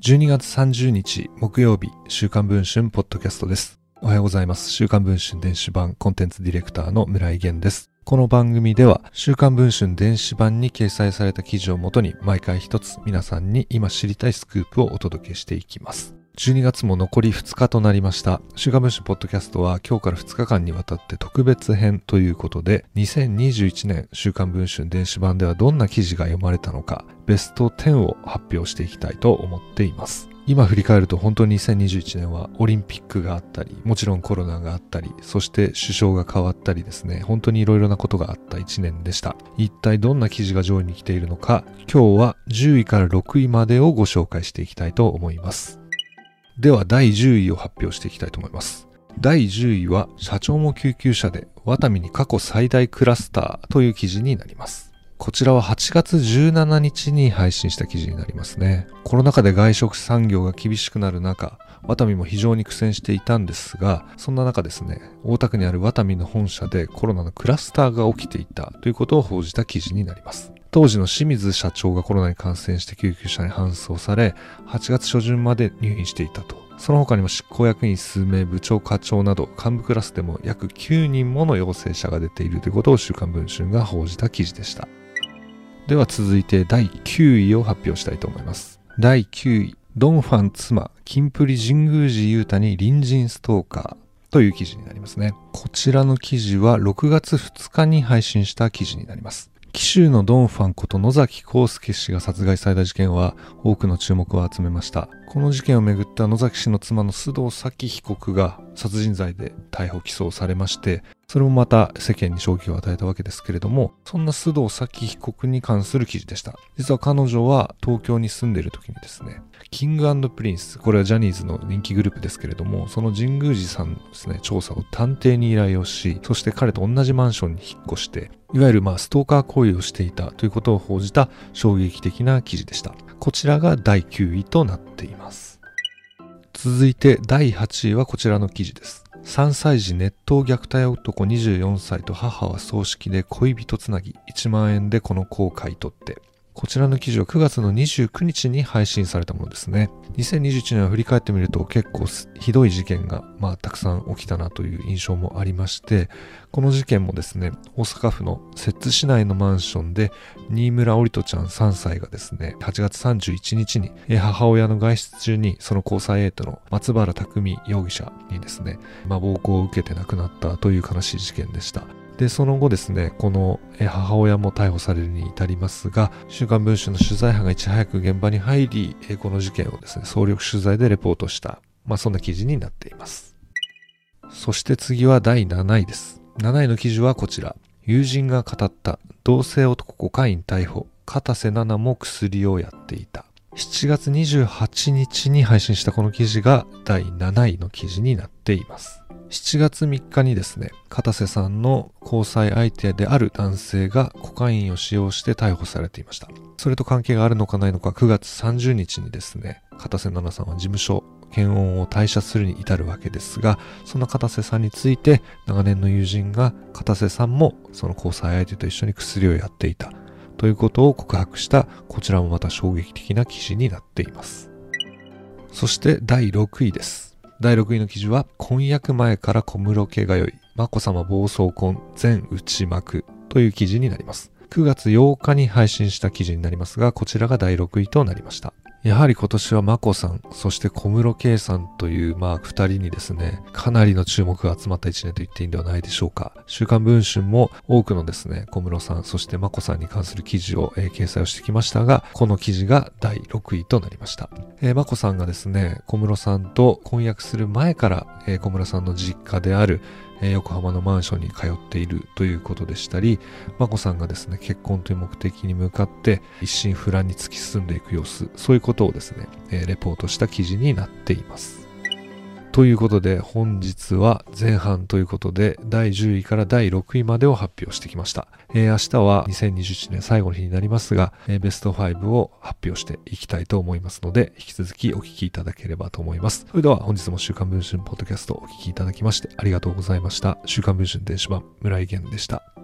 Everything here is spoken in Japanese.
12月30日木曜日、週刊文春ポッドキャストです。おはようございます。週刊文春電子版コンテンツディレクターの村井源です。この番組では、週刊文春電子版に掲載された記事をもとに、毎回一つ皆さんに今知りたいスクープをお届けしていきます。12月も残り2日となりました。週刊文春ポッドキャストは今日から2日間にわたって特別編ということで、2021年週刊文春電子版ではどんな記事が読まれたのか、ベスト10を発表していきたいと思っています。今振り返ると本当に2021年はオリンピックがあったり、もちろんコロナがあったり、そして首相が変わったりですね、本当に色々なことがあった1年でした。一体どんな記事が上位に来ているのか、今日は10位から6位までをご紹介していきたいと思います。では第10位を発表していきたいと思います。第10位は社長も救急車でワタミに過去最大クラスターという記事になります。こちらは8月17日に配信した記事になりますね。コロナ禍で外食産業が厳しくなる中、ワタミも非常に苦戦していたんですが、そんな中ですね、大田区にあるワタミの本社でコロナのクラスターが起きていたということを報じた記事になります。当時の清水社長がコロナに感染して救急車に搬送され、8月初旬まで入院していたと。その他にも執行役員数名、部長課長など幹部クラスでも約9人もの陽性者が出ているということを週刊文春が報じた記事でした。では続いて第9位を発表したいと思います。第9位、ドンファン妻、キンプリ神宮寺勇太に隣人ストーカーという記事になりますね。こちらの記事は6月2日に配信した記事になります。紀州のドンファンこと野崎康介氏が殺害された事件は多くの注目を集めました。この事件をめぐっては野崎氏の妻の須藤早紀被告が殺人罪で逮捕起訴されまして、それもまた世間に衝撃を与えたわけですけれども、そんな須藤早紀被告に関する記事でした。実は彼女は東京に住んでいる時にですね、 King & Prince、これはジャニーズの人気グループですけれども、その神宮寺さんのですね、調査を探偵に依頼をし、そして彼と同じマンションに引っ越して、いわゆるまあストーカー行為をしていたということを報じた衝撃的な記事でした。こちらが第9位となっています。続いて第8位はこちらの記事です。3歳児熱湯虐待男24歳と母は葬式で恋人つなぎ1万円でこの子を買い取ってこちらの記事は9月の29日に配信されたものですね。2021年を振り返ってみると結構ひどい事件が、まあ、たくさん起きたなという印象もありまして、この事件もですね、大阪府の摂津市内のマンションで、新村織人ちゃん3歳がですね、8月31日に、母親の外出中にその交際エイトの松原匠容疑者にですね、まあ、暴行を受けて亡くなったという悲しい事件でした。で、その後ですね、この母親も逮捕されるに至りますが、週刊文春の取材班がいち早く現場に入り、この事件をですね、総力取材でレポートした、まあそんな記事になっています。そして次は第7位です。7位の記事はこちら。友人が語った同性男コカイン逮捕。片瀬奈々も薬をやっていた。7月28日に配信したこの記事が第7位の記事になっています。7月3日にですね、片瀬さんの交際相手である男性がコカインを使用して逮捕されていました。それと関係があるのかないのか9月30日にですね、片瀬奈々さんは事務所、検温を退社するに至るわけですが、その片瀬さんについて長年の友人が片瀬さんもその交際相手と一緒に薬をやっていたということを告白したこちらもまた衝撃的な記事になっています。そして第6位です。第6位の記事は、婚約前から小室家が良い、眞子さま暴走婚全内幕という記事になります。9月8日に配信した記事になりますが、こちらが第6位となりました。やはり今年は眞子さん、そして小室圭さんという、まあ、二人にですね、かなりの注目が集まった一年と言っていいんではないでしょうか。週刊文春も多くのですね、小室さん、そして眞子さんに関する記事を、えー、掲載をしてきましたが、この記事が第6位となりました。えー、眞子さんがですね、小室さんと婚約する前から、えー、小室さんの実家である、え横浜のマンションに通っているということでしたり、眞子さんがですね、結婚という目的に向かって一心不乱に突き進んでいく様子、そういうことをですね、えレポートした記事になっています。ということで本日は前半ということで第10位から第6位までを発表してきました。えー、明日は2021年最後の日になりますが、えー、ベスト5を発表していきたいと思いますので引き続きお聞きいただければと思います。それでは本日も週刊文春ポッドキャストお聞きいただきましてありがとうございました。週刊文春電子版村井源でした。